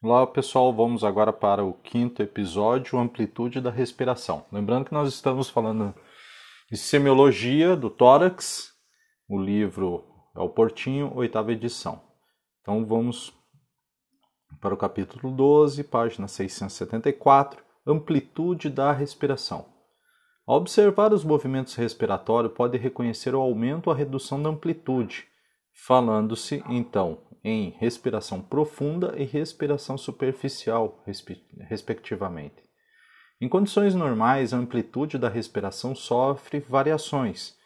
Olá pessoal, vamos agora para o quinto episódio, Amplitude da Respiração. Lembrando que nós estamos falando de semiologia do tórax, o livro é o Portinho, oitava edição. Então vamos para o capítulo 12, página 674, Amplitude da Respiração. Ao observar os movimentos respiratórios, pode reconhecer o aumento ou a redução da amplitude, falando-se então em respiração profunda e respiração superficial, respectivamente. Em condições normais, a amplitude da respiração sofre variações.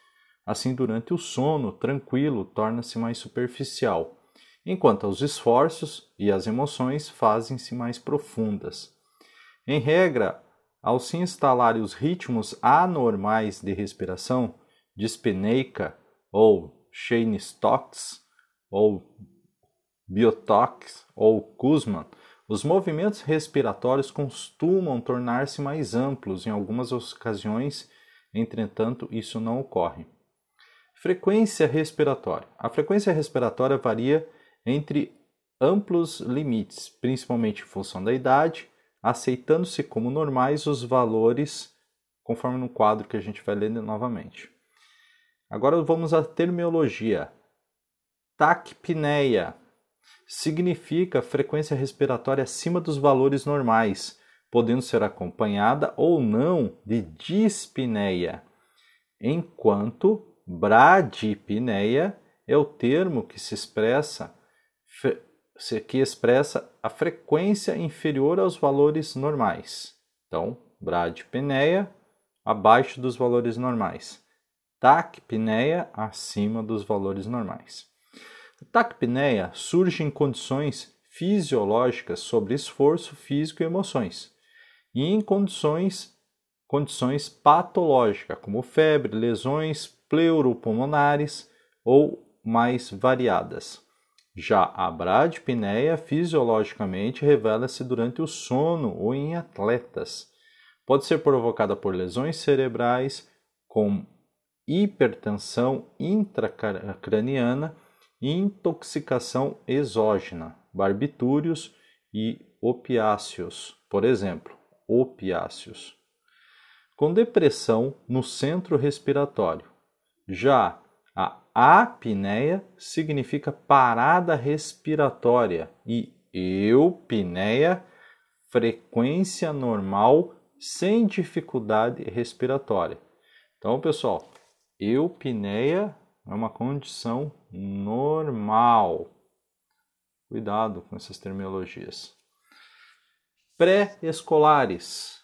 Assim, durante o sono tranquilo, torna-se mais superficial, enquanto os esforços e as emoções fazem-se mais profundas. Em regra, ao se instalar os ritmos anormais de respiração, dispneica ou Cheyne-Stokes ou Biotox ou Kuzman, os movimentos respiratórios costumam tornar-se mais amplos em algumas ocasiões, entretanto, isso não ocorre. Frequência respiratória. A frequência respiratória varia entre amplos limites, principalmente em função da idade, aceitando-se como normais os valores conforme no quadro que a gente vai ler novamente. Agora vamos à terminologia. Taquipneia significa frequência respiratória acima dos valores normais, podendo ser acompanhada ou não de dispneia, enquanto bradipneia é o termo que se expressa que expressa a frequência inferior aos valores normais. Então, bradipneia abaixo dos valores normais. Taquipneia acima dos valores normais. A taquipneia surge em condições fisiológicas sobre esforço físico e emoções, e em condições, condições patológicas, como febre, lesões pleuropulmonares ou mais variadas. Já a bradipneia fisiologicamente revela-se durante o sono ou em atletas. Pode ser provocada por lesões cerebrais, com hipertensão intracraniana intoxicação exógena, barbitúrios e opiáceos, por exemplo, opiáceos. Com depressão no centro respiratório. Já a apneia significa parada respiratória e eupneia frequência normal sem dificuldade respiratória. Então, pessoal, eupneia é uma condição normal. Cuidado com essas terminologias. Pré-escolares,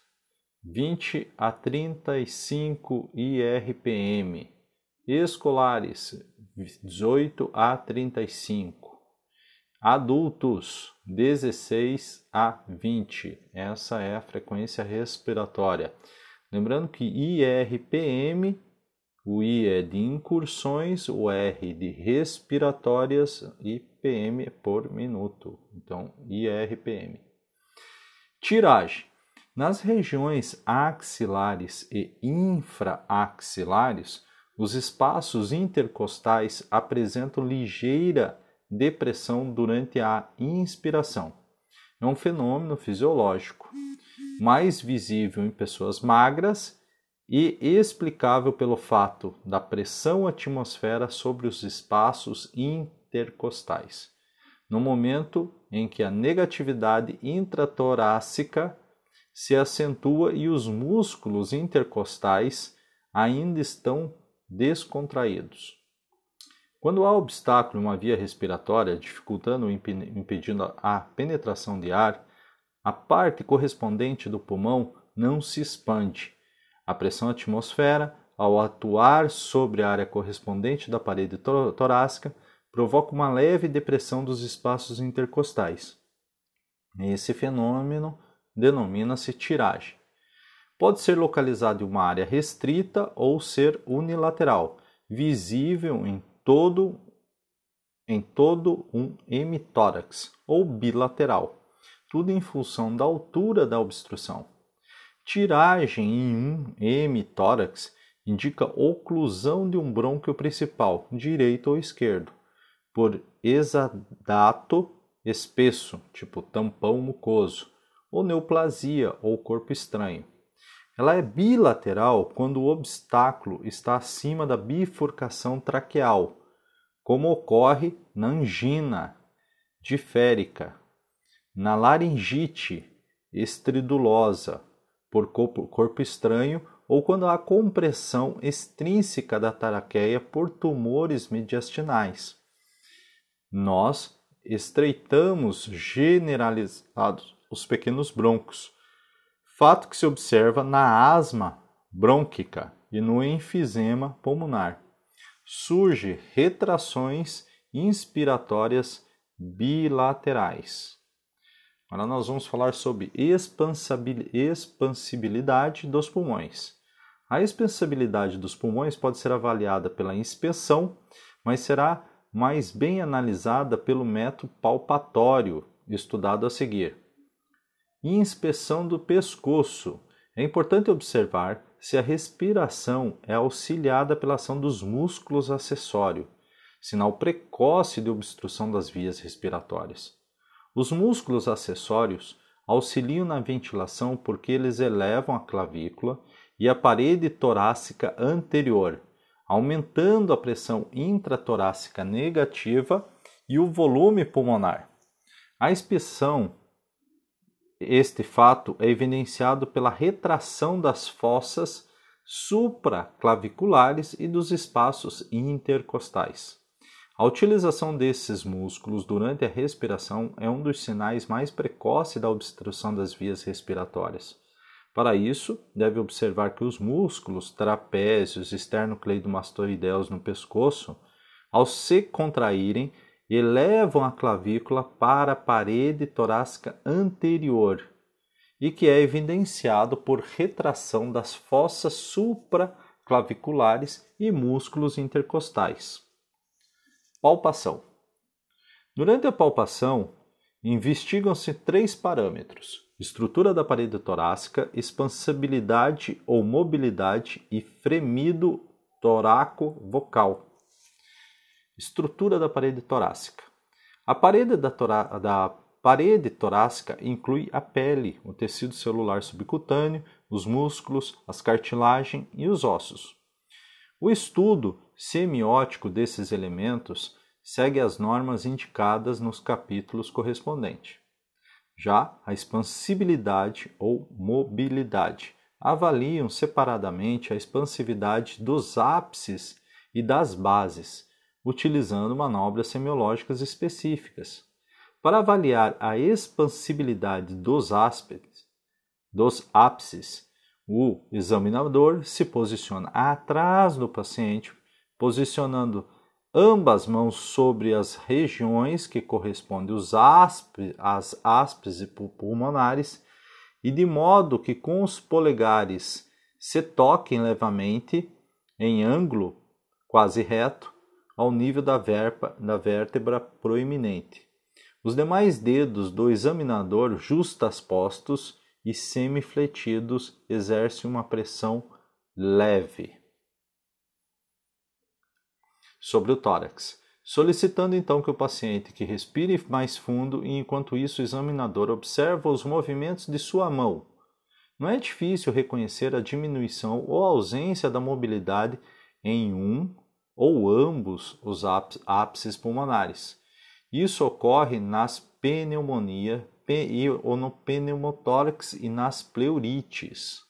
20 a 35 IRPM. Escolares, 18 a 35. Adultos, 16 a 20. Essa é a frequência respiratória. Lembrando que IRPM o I é de incursões, o R de respiratórias e PM por minuto. Então, IRPM. Tiragem. Nas regiões axilares e infraaxilares, os espaços intercostais apresentam ligeira depressão durante a inspiração. É um fenômeno fisiológico, mais visível em pessoas magras e explicável pelo fato da pressão atmosfera sobre os espaços intercostais. No momento em que a negatividade intratorácica se acentua e os músculos intercostais ainda estão descontraídos. Quando há obstáculo em uma via respiratória, dificultando ou impedindo a penetração de ar, a parte correspondente do pulmão não se expande a pressão atmosfera, ao atuar sobre a área correspondente da parede torácica, provoca uma leve depressão dos espaços intercostais. Esse fenômeno denomina-se tiragem. Pode ser localizado em uma área restrita ou ser unilateral, visível em todo em todo um hemitórax ou bilateral, tudo em função da altura da obstrução. Tiragem em um hemitórax indica oclusão de um brônquio principal, direito ou esquerdo, por exadato espesso, tipo tampão mucoso, ou neoplasia ou corpo estranho. Ela é bilateral quando o obstáculo está acima da bifurcação traqueal, como ocorre na angina diférica, na laringite estridulosa por corpo, estranho ou quando há compressão extrínseca da traqueia por tumores mediastinais. Nós estreitamos generalizados os pequenos broncos, fato que se observa na asma brônquica e no enfisema pulmonar. Surge retrações inspiratórias bilaterais. Agora nós vamos falar sobre expansibilidade dos pulmões. A expansibilidade dos pulmões pode ser avaliada pela inspeção, mas será mais bem analisada pelo método palpatório, estudado a seguir. Inspeção do pescoço. É importante observar se a respiração é auxiliada pela ação dos músculos acessórios, sinal precoce de obstrução das vias respiratórias. Os músculos acessórios auxiliam na ventilação porque eles elevam a clavícula e a parede torácica anterior, aumentando a pressão intratorácica negativa e o volume pulmonar. A inspeção, este fato é evidenciado pela retração das fossas supraclaviculares e dos espaços intercostais. A utilização desses músculos durante a respiração é um dos sinais mais precoces da obstrução das vias respiratórias. Para isso, deve observar que os músculos trapézios esternocleidomastoideus no pescoço, ao se contraírem, elevam a clavícula para a parede torácica anterior e que é evidenciado por retração das fossas supraclaviculares e músculos intercostais. Palpação. Durante a palpação, investigam-se três parâmetros: estrutura da parede torácica, expansibilidade ou mobilidade e fremido toraco-vocal. Estrutura da parede torácica. A parede da, da parede torácica inclui a pele, o tecido celular subcutâneo, os músculos, as cartilagens e os ossos. O estudo semiótico desses elementos segue as normas indicadas nos capítulos correspondentes. Já a expansibilidade ou mobilidade avaliam separadamente a expansividade dos ápices e das bases, utilizando manobras semiológicas específicas. Para avaliar a expansibilidade dos ápices, dos ápices, o examinador se posiciona atrás do paciente, posicionando ambas mãos sobre as regiões que correspondem às áspices pulmonares e de modo que com os polegares se toquem levemente em ângulo quase reto ao nível da, verpa, da vértebra proeminente. Os demais dedos do examinador justaspostos e semifletidos exercem uma pressão leve sobre o tórax, solicitando então que o paciente que respire mais fundo e enquanto isso o examinador observa os movimentos de sua mão. Não é difícil reconhecer a diminuição ou ausência da mobilidade em um ou ambos os ápices pulmonares. Isso ocorre nas pneumonias ou no pneumotórax e nas pleurites.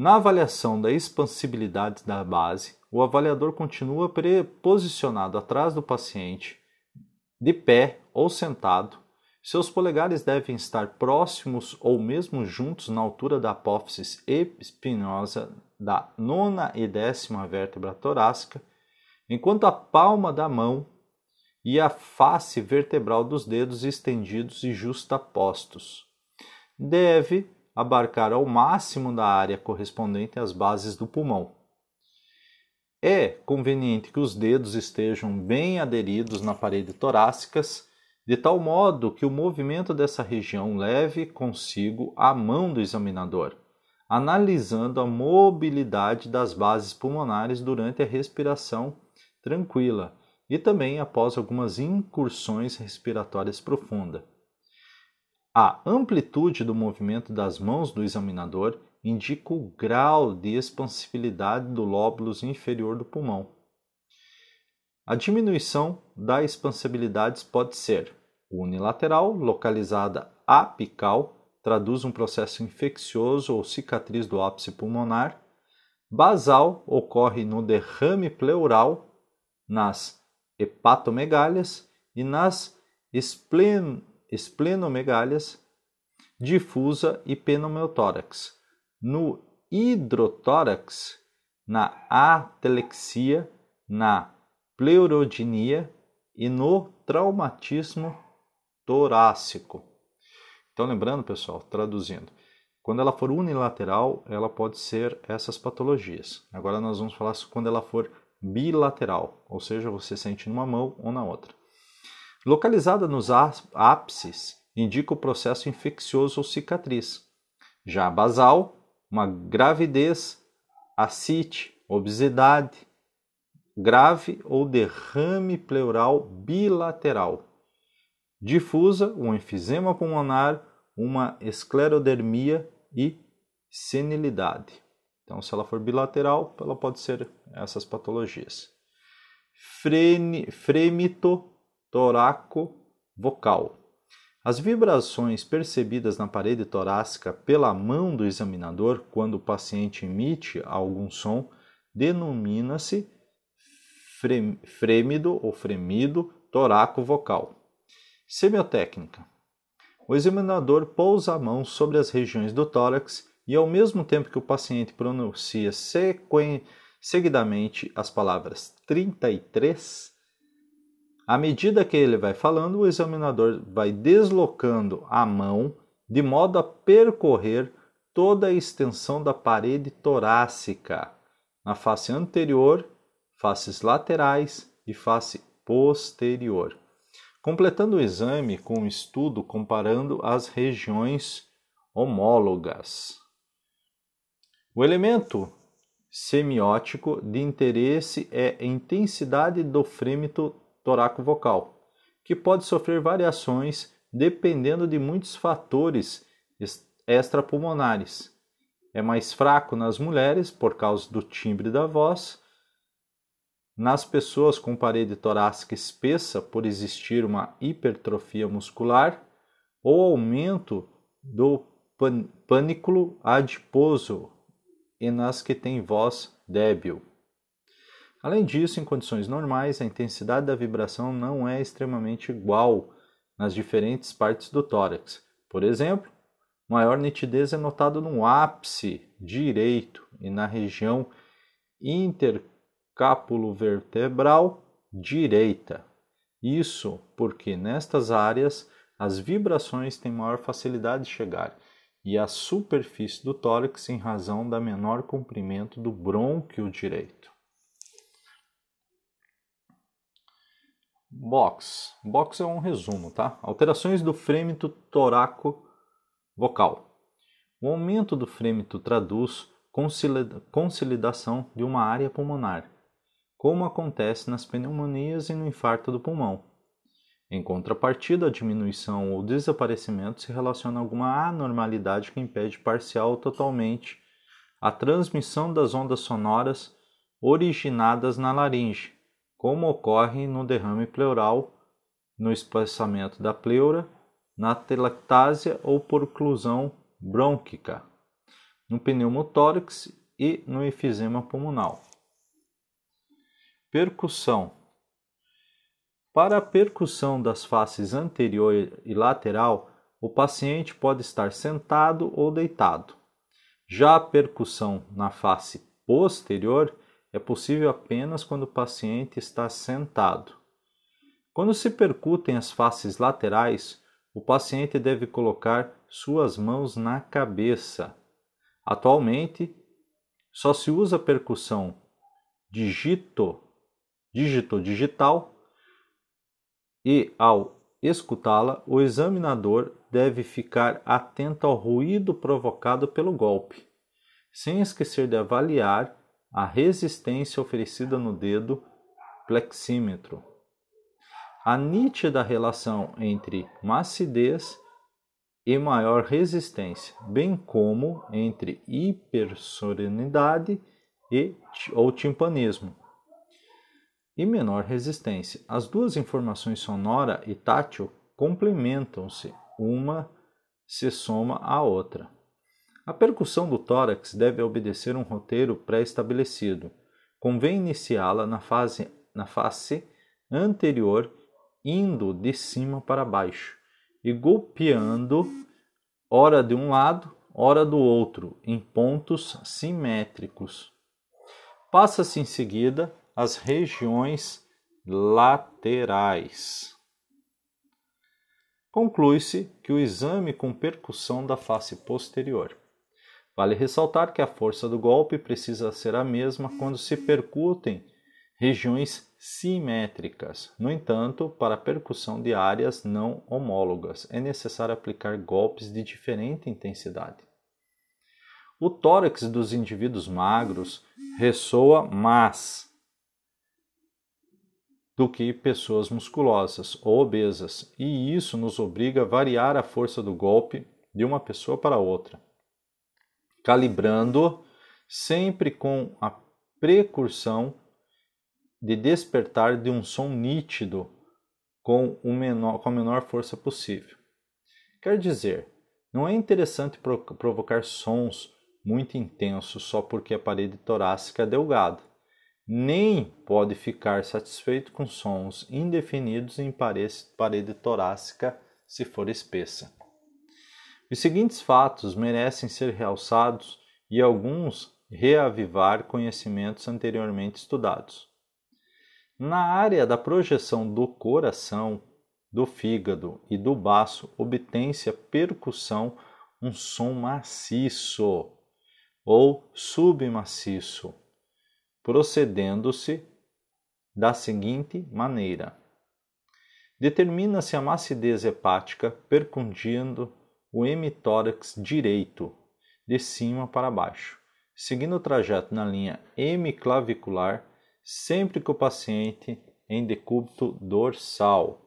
Na avaliação da expansibilidade da base, o avaliador continua posicionado atrás do paciente, de pé ou sentado. Seus polegares devem estar próximos ou mesmo juntos na altura da apófise espinhosa da nona e décima vértebra torácica, enquanto a palma da mão e a face vertebral dos dedos estendidos e justapostos. Deve abarcar ao máximo da área correspondente às bases do pulmão. É conveniente que os dedos estejam bem aderidos na parede torácicas, de tal modo que o movimento dessa região leve consigo a mão do examinador, analisando a mobilidade das bases pulmonares durante a respiração tranquila e também após algumas incursões respiratórias profundas. A amplitude do movimento das mãos do examinador indica o grau de expansibilidade do lóbulo inferior do pulmão. A diminuição da expansibilidade pode ser unilateral, localizada apical, traduz um processo infeccioso ou cicatriz do ápice pulmonar. Basal ocorre no derrame pleural, nas hepatomegálias e nas esplen esplenomegálias, difusa e pneumotórax. No hidrotórax, na atelexia, na pleurodinia e no traumatismo torácico. Então, lembrando, pessoal, traduzindo, quando ela for unilateral, ela pode ser essas patologias. Agora nós vamos falar quando ela for bilateral, ou seja, você sente numa mão ou na outra. Localizada nos ápices, indica o processo infeccioso ou cicatriz. Já a basal, uma gravidez, ascite, obesidade grave ou derrame pleural bilateral. Difusa, um enfisema pulmonar, uma esclerodermia e senilidade. Então, se ela for bilateral, ela pode ser essas patologias. Fremito toraco vocal. As vibrações percebidas na parede torácica pela mão do examinador quando o paciente emite algum som denomina-se frêmido ou fremido toraco vocal. Semiotécnica. O examinador pousa a mão sobre as regiões do tórax e, ao mesmo tempo que o paciente pronuncia seguidamente as palavras 33, à medida que ele vai falando, o examinador vai deslocando a mão de modo a percorrer toda a extensão da parede torácica, na face anterior, faces laterais e face posterior. Completando o exame com um estudo comparando as regiões homólogas. O elemento semiótico de interesse é a intensidade do frêmito toraco-vocal, que pode sofrer variações dependendo de muitos fatores extrapulmonares. É mais fraco nas mulheres por causa do timbre da voz. Nas pessoas com parede torácica espessa, por existir uma hipertrofia muscular ou aumento do pâniculo adiposo, e nas que têm voz débil. Além disso, em condições normais, a intensidade da vibração não é extremamente igual nas diferentes partes do tórax. Por exemplo, maior nitidez é notado no ápice direito e na região intercápulo-vertebral direita. Isso porque nestas áreas as vibrações têm maior facilidade de chegar e à superfície do tórax em razão da menor comprimento do brônquio direito. Box. Box é um resumo, tá? Alterações do frêmito toraco vocal. O aumento do frêmito traduz consolidação de uma área pulmonar, como acontece nas pneumonias e no infarto do pulmão. Em contrapartida, a diminuição ou desaparecimento se relaciona a alguma anormalidade que impede parcial ou totalmente a transmissão das ondas sonoras originadas na laringe, como ocorre no derrame pleural, no espaçamento da pleura, na telactásia ou por oclusão brônquica, no pneumotórax e no efizema pulmonar. Percussão. Para a percussão das faces anterior e lateral, o paciente pode estar sentado ou deitado. Já a percussão na face posterior é possível apenas quando o paciente está sentado. Quando se percutem as faces laterais, o paciente deve colocar suas mãos na cabeça. Atualmente, só se usa percussão digito, dígito digital e, ao escutá-la, o examinador deve ficar atento ao ruído provocado pelo golpe, sem esquecer de avaliar a resistência oferecida no dedo plexímetro. a nítida relação entre macidez e maior resistência, bem como entre hipersonoridade e ou timpanismo e menor resistência. As duas informações sonora e tátil complementam-se, uma se soma à outra. A percussão do tórax deve obedecer um roteiro pré-estabelecido. Convém iniciá-la na, fase, na face anterior, indo de cima para baixo e golpeando, ora de um lado, ora do outro, em pontos simétricos. Passa-se em seguida as regiões laterais. Conclui-se que o exame com percussão da face posterior. Vale ressaltar que a força do golpe precisa ser a mesma quando se percutem regiões simétricas. No entanto, para a percussão de áreas não homólogas, é necessário aplicar golpes de diferente intensidade. O tórax dos indivíduos magros ressoa mais do que pessoas musculosas ou obesas, e isso nos obriga a variar a força do golpe de uma pessoa para outra, calibrando sempre com a precursão de despertar de um som nítido com, o menor, com a menor força possível. Quer dizer, não é interessante provocar sons muito intensos só porque a parede torácica é delgada nem pode ficar satisfeito com sons indefinidos em parede torácica se for espessa. Os seguintes fatos merecem ser realçados e alguns reavivar conhecimentos anteriormente estudados. Na área da projeção do coração, do fígado e do baço, obtém-se a percussão um som maciço ou submaciço, procedendo-se da seguinte maneira: determina-se a macidez hepática percundindo o hemitórax direito, de cima para baixo, seguindo o trajeto na linha hemiclavicular, sempre que o paciente em decúbito dorsal.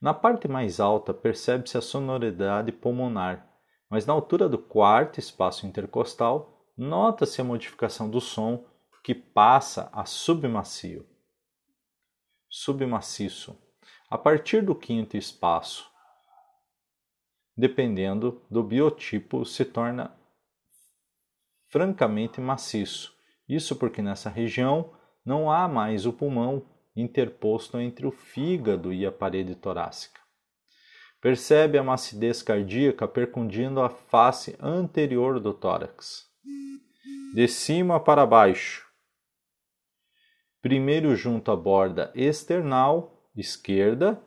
Na parte mais alta percebe-se a sonoridade pulmonar, mas na altura do quarto espaço intercostal nota-se a modificação do som que passa a submacio, submaciço, a partir do quinto espaço. Dependendo do biotipo, se torna francamente maciço. Isso porque nessa região não há mais o pulmão interposto entre o fígado e a parede torácica. Percebe a macidez cardíaca percundindo a face anterior do tórax. De cima para baixo, primeiro junto à borda external esquerda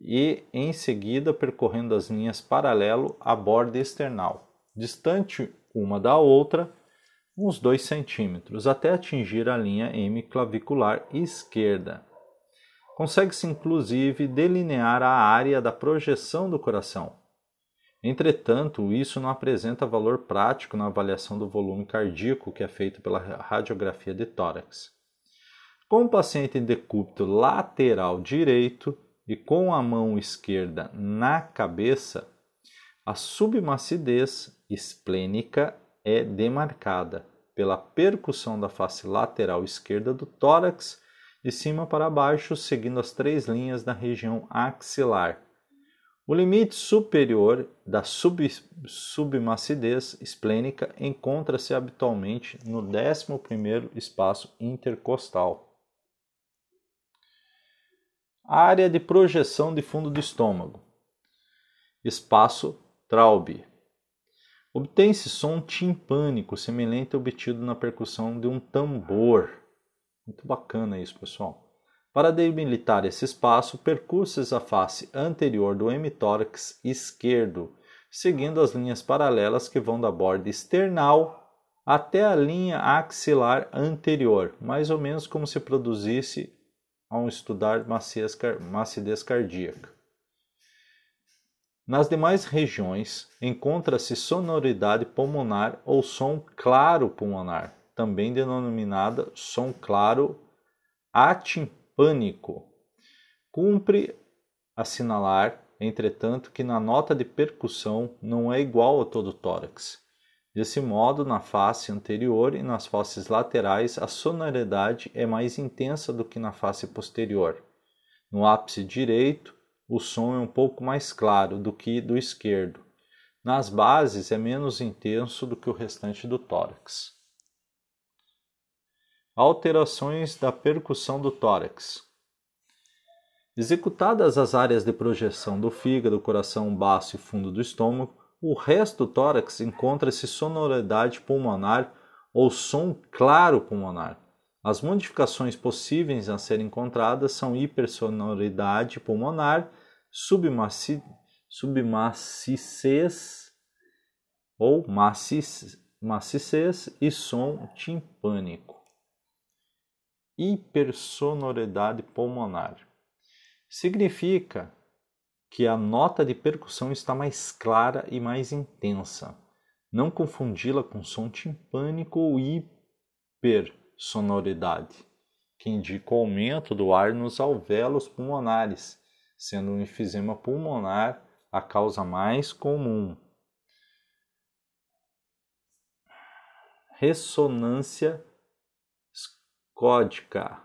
e em seguida percorrendo as linhas paralelo à borda external, distante uma da outra uns 2 centímetros, até atingir a linha M clavicular esquerda. Consegue-se inclusive delinear a área da projeção do coração. Entretanto, isso não apresenta valor prático na avaliação do volume cardíaco que é feito pela radiografia de tórax. Com o paciente em decúbito lateral direito e com a mão esquerda na cabeça, a submacidez esplênica é demarcada pela percussão da face lateral esquerda do tórax de cima para baixo, seguindo as três linhas da região axilar. O limite superior da sub, submacidez esplênica encontra-se habitualmente no 11º espaço intercostal. Área de projeção de fundo do estômago. Espaço Traube. Obtém-se som timpânico semelhante ao obtido na percussão de um tambor. Muito bacana isso, pessoal. Para debilitar esse espaço, percurses a face anterior do hemitórax esquerdo, seguindo as linhas paralelas que vão da borda external até a linha axilar anterior, mais ou menos como se produzisse ao estudar macidez cardíaca. Nas demais regiões encontra-se sonoridade pulmonar ou som claro pulmonar, também denominada som claro atimpânico, Cumpre assinalar, entretanto, que na nota de percussão não é igual a todo o tórax. Desse modo, na face anterior e nas faces laterais, a sonoridade é mais intensa do que na face posterior. No ápice direito, o som é um pouco mais claro do que do esquerdo. Nas bases, é menos intenso do que o restante do tórax. Alterações da percussão do tórax. Executadas as áreas de projeção do fígado, coração, baço e fundo do estômago, o resto do tórax encontra-se sonoridade pulmonar ou som claro pulmonar. As modificações possíveis a serem encontradas são hipersonoridade pulmonar, submaci submaciçez ou maciçez e som timpânico hipersonoridade pulmonar. Significa que a nota de percussão está mais clara e mais intensa. Não confundi-la com som timpânico ou hipersonoridade, que indica o aumento do ar nos alvéolos pulmonares, sendo o enfisema pulmonar a causa mais comum. Ressonância códica.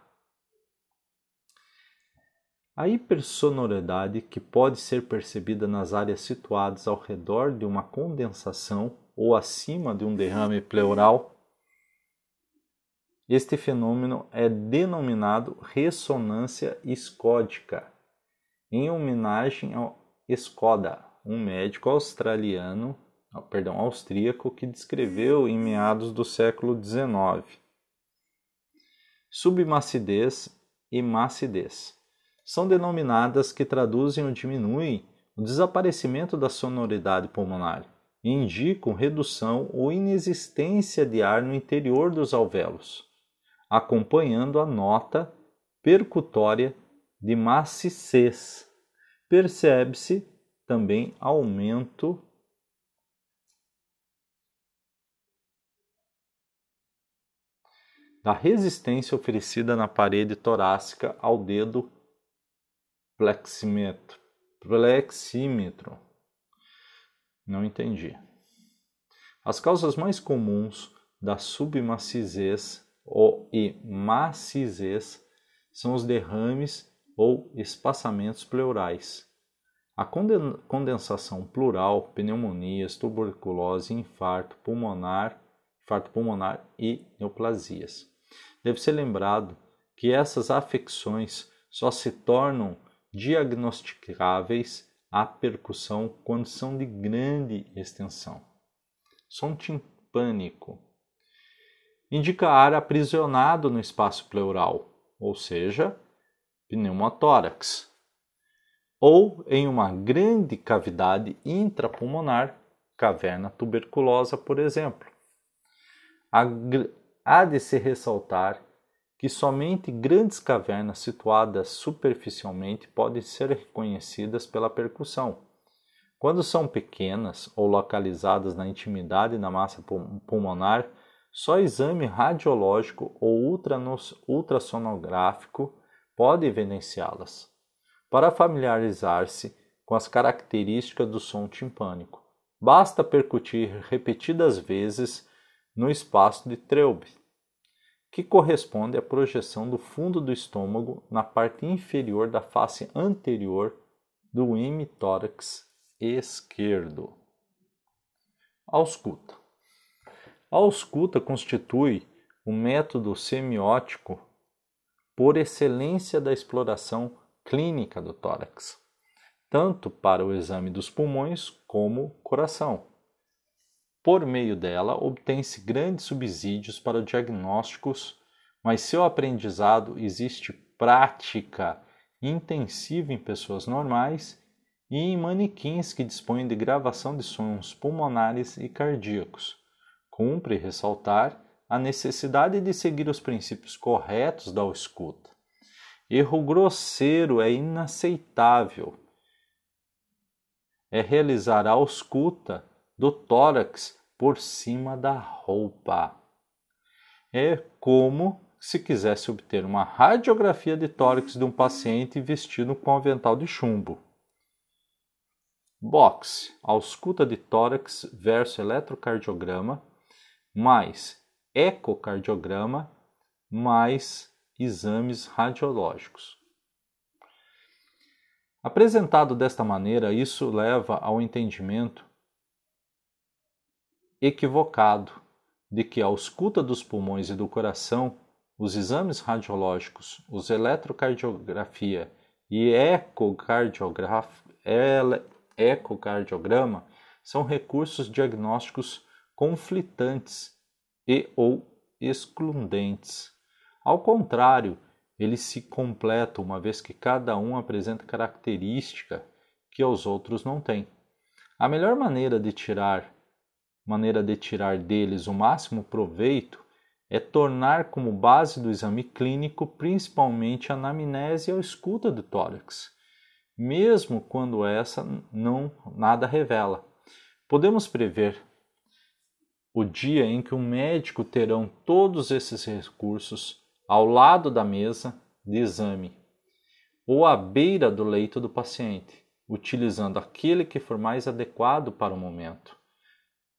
A hipersonoridade, que pode ser percebida nas áreas situadas ao redor de uma condensação ou acima de um derrame pleural, este fenômeno é denominado ressonância escódica, em homenagem ao Skoda, um médico australiano, perdão, austríaco que descreveu em meados do século XIX submacidez e macidez. São denominadas que traduzem ou diminuem o desaparecimento da sonoridade pulmonar e indicam redução ou inexistência de ar no interior dos alvéolos, acompanhando a nota percutória de maciçez. Percebe-se também aumento da resistência oferecida na parede torácica ao dedo plexímetro. plexímetro. Não entendi. As causas mais comuns da submacisez ou e são os derrames ou espaçamentos pleurais. A condensação plural, pneumonias, tuberculose, infarto pulmonar, infarto pulmonar e neoplasias. Deve ser lembrado que essas afecções só se tornam diagnosticáveis à percussão quando são de grande extensão. Som timpânico indica ar aprisionado no espaço pleural, ou seja, pneumotórax, ou em uma grande cavidade intrapulmonar, caverna tuberculosa, por exemplo. Há de se ressaltar que somente grandes cavernas situadas superficialmente podem ser reconhecidas pela percussão. Quando são pequenas ou localizadas na intimidade da massa pulmonar, só exame radiológico ou ultrassonográfico pode evidenciá-las. Para familiarizar-se com as características do som timpânico, basta percutir repetidas vezes no espaço de Treub, que corresponde à projeção do fundo do estômago na parte inferior da face anterior do hemitórax esquerdo. Ausculta. A ausculta constitui o método semiótico por excelência da exploração clínica do tórax, tanto para o exame dos pulmões como coração. Por meio dela, obtém-se grandes subsídios para diagnósticos, mas seu aprendizado existe prática intensiva em pessoas normais e em manequins que dispõem de gravação de sons pulmonares e cardíacos. Cumpre ressaltar a necessidade de seguir os princípios corretos da escuta. Erro grosseiro é inaceitável. É realizar a ausculta do tórax por cima da roupa. É como se quisesse obter uma radiografia de tórax de um paciente vestido com avental de chumbo. Box, ausculta de tórax versus eletrocardiograma, mais ecocardiograma, mais exames radiológicos. Apresentado desta maneira, isso leva ao entendimento equivocado de que a ausculta dos pulmões e do coração, os exames radiológicos, os eletrocardiografia e ecocardiograma são recursos diagnósticos conflitantes e ou excludentes. Ao contrário, eles se completam uma vez que cada um apresenta característica que os outros não têm. A melhor maneira de tirar maneira de tirar deles o máximo proveito é tornar como base do exame clínico principalmente a anamnese a escuta do tórax, mesmo quando essa não nada revela. Podemos prever o dia em que um médico terão todos esses recursos ao lado da mesa de exame ou à beira do leito do paciente, utilizando aquele que for mais adequado para o momento,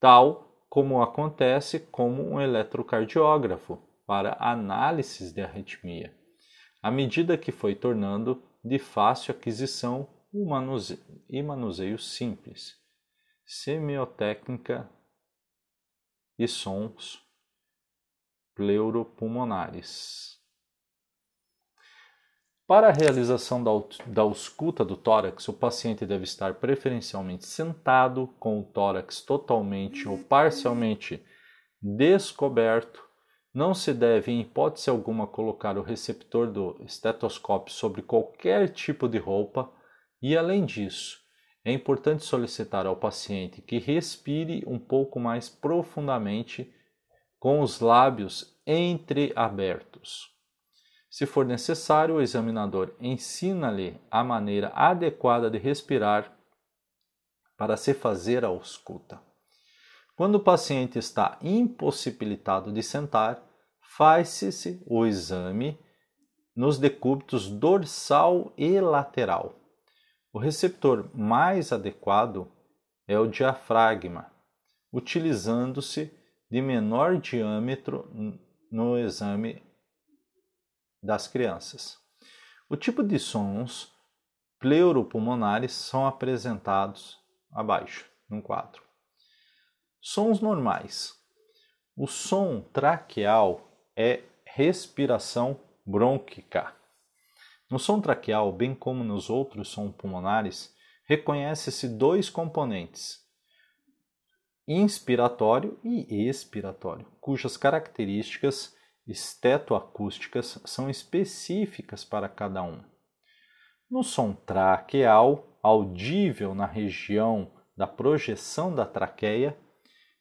tal como acontece como um eletrocardiógrafo para análises de arritmia, à medida que foi tornando de fácil aquisição e manuseio simples, semiotécnica e sons pleuropulmonares. Para a realização da, da ausculta do tórax, o paciente deve estar preferencialmente sentado, com o tórax totalmente ou parcialmente descoberto. Não se deve, em hipótese alguma, colocar o receptor do estetoscópio sobre qualquer tipo de roupa, e além disso, é importante solicitar ao paciente que respire um pouco mais profundamente com os lábios entreabertos. Se for necessário, o examinador ensina-lhe a maneira adequada de respirar para se fazer a ausculta. Quando o paciente está impossibilitado de sentar, faz-se o exame nos decúbitos dorsal e lateral. O receptor mais adequado é o diafragma, utilizando-se de menor diâmetro no exame das crianças. O tipo de sons pleuropulmonares são apresentados abaixo, no quadro. Sons normais. O som traqueal é respiração brônquica. No som traqueal, bem como nos outros sons pulmonares, reconhece-se dois componentes, inspiratório e expiratório, cujas características estetoacústicas são específicas para cada um. No som traqueal, audível na região da projeção da traqueia,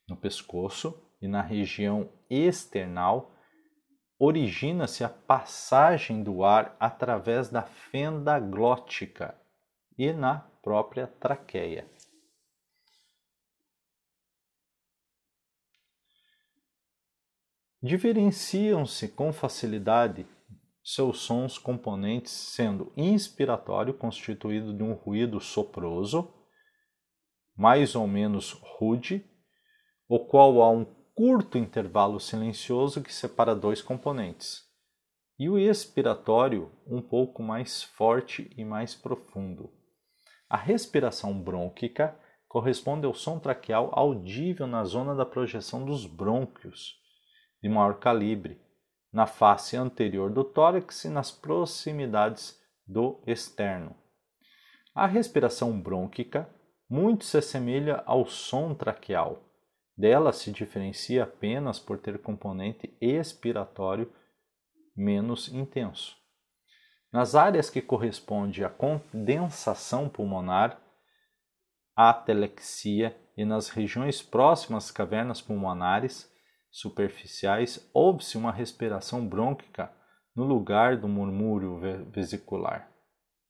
no pescoço, e na região external, origina-se a passagem do ar através da fenda glótica e na própria traqueia. Diferenciam-se com facilidade seus sons componentes, sendo inspiratório, constituído de um ruído soproso, mais ou menos rude, o qual há um curto intervalo silencioso que separa dois componentes, e o expiratório um pouco mais forte e mais profundo. A respiração brônquica corresponde ao som traqueal audível na zona da projeção dos brônquios de maior calibre, na face anterior do tórax e nas proximidades do externo. A respiração brônquica muito se assemelha ao som traqueal. Dela se diferencia apenas por ter componente expiratório menos intenso. Nas áreas que corresponde à condensação pulmonar, à atelexia e nas regiões próximas às cavernas pulmonares, superficiais, houve-se uma respiração brônquica no lugar do murmúrio vesicular.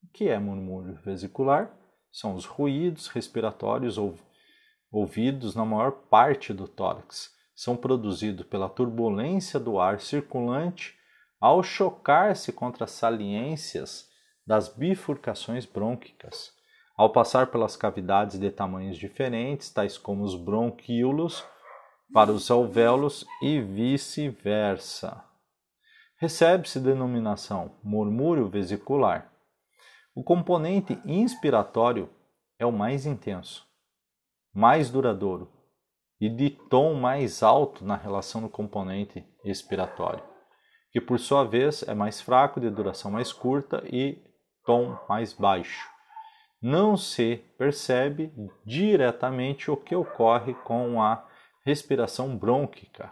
O que é murmúrio vesicular? São os ruídos respiratórios ouvidos na maior parte do tórax. São produzidos pela turbulência do ar circulante ao chocar-se contra as saliências das bifurcações brônquicas, ao passar pelas cavidades de tamanhos diferentes, tais como os bronquíolos para os alvéolos e vice-versa. Recebe-se denominação murmúrio vesicular. O componente inspiratório é o mais intenso, mais duradouro e de tom mais alto na relação do componente expiratório que por sua vez é mais fraco, de duração mais curta e tom mais baixo. Não se percebe diretamente o que ocorre com a respiração brônquica.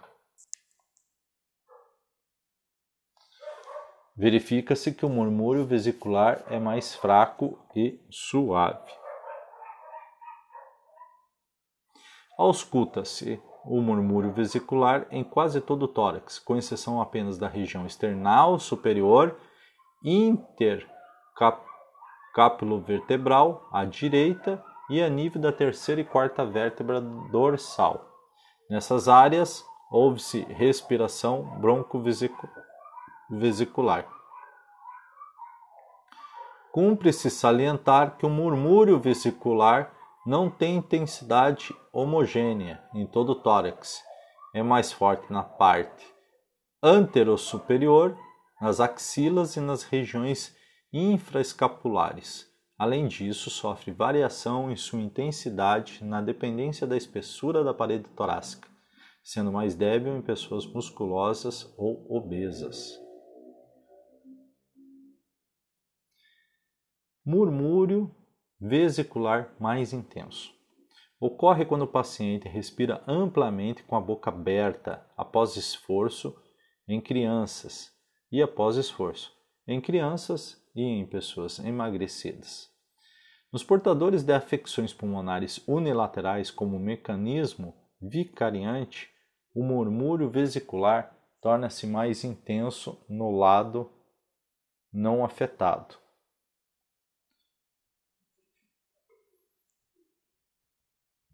Verifica-se que o murmúrio vesicular é mais fraco e suave. Ausculta-se o murmúrio vesicular em quase todo o tórax, com exceção apenas da região external superior intercapulovertebral à direita e a nível da terceira e quarta vértebra dorsal. Nessas áreas, houve-se respiração broncovesicular. Cumpre-se salientar que o murmúrio vesicular não tem intensidade homogênea em todo o tórax. É mais forte na parte anterosuperior, nas axilas e nas regiões infraescapulares. Além disso, sofre variação em sua intensidade na dependência da espessura da parede torácica, sendo mais débil em pessoas musculosas ou obesas. Murmúrio vesicular mais intenso. Ocorre quando o paciente respira amplamente com a boca aberta após esforço em crianças e após esforço em crianças e em pessoas emagrecidas. Nos portadores de afecções pulmonares unilaterais como mecanismo vicariante, o murmúrio vesicular torna-se mais intenso no lado não afetado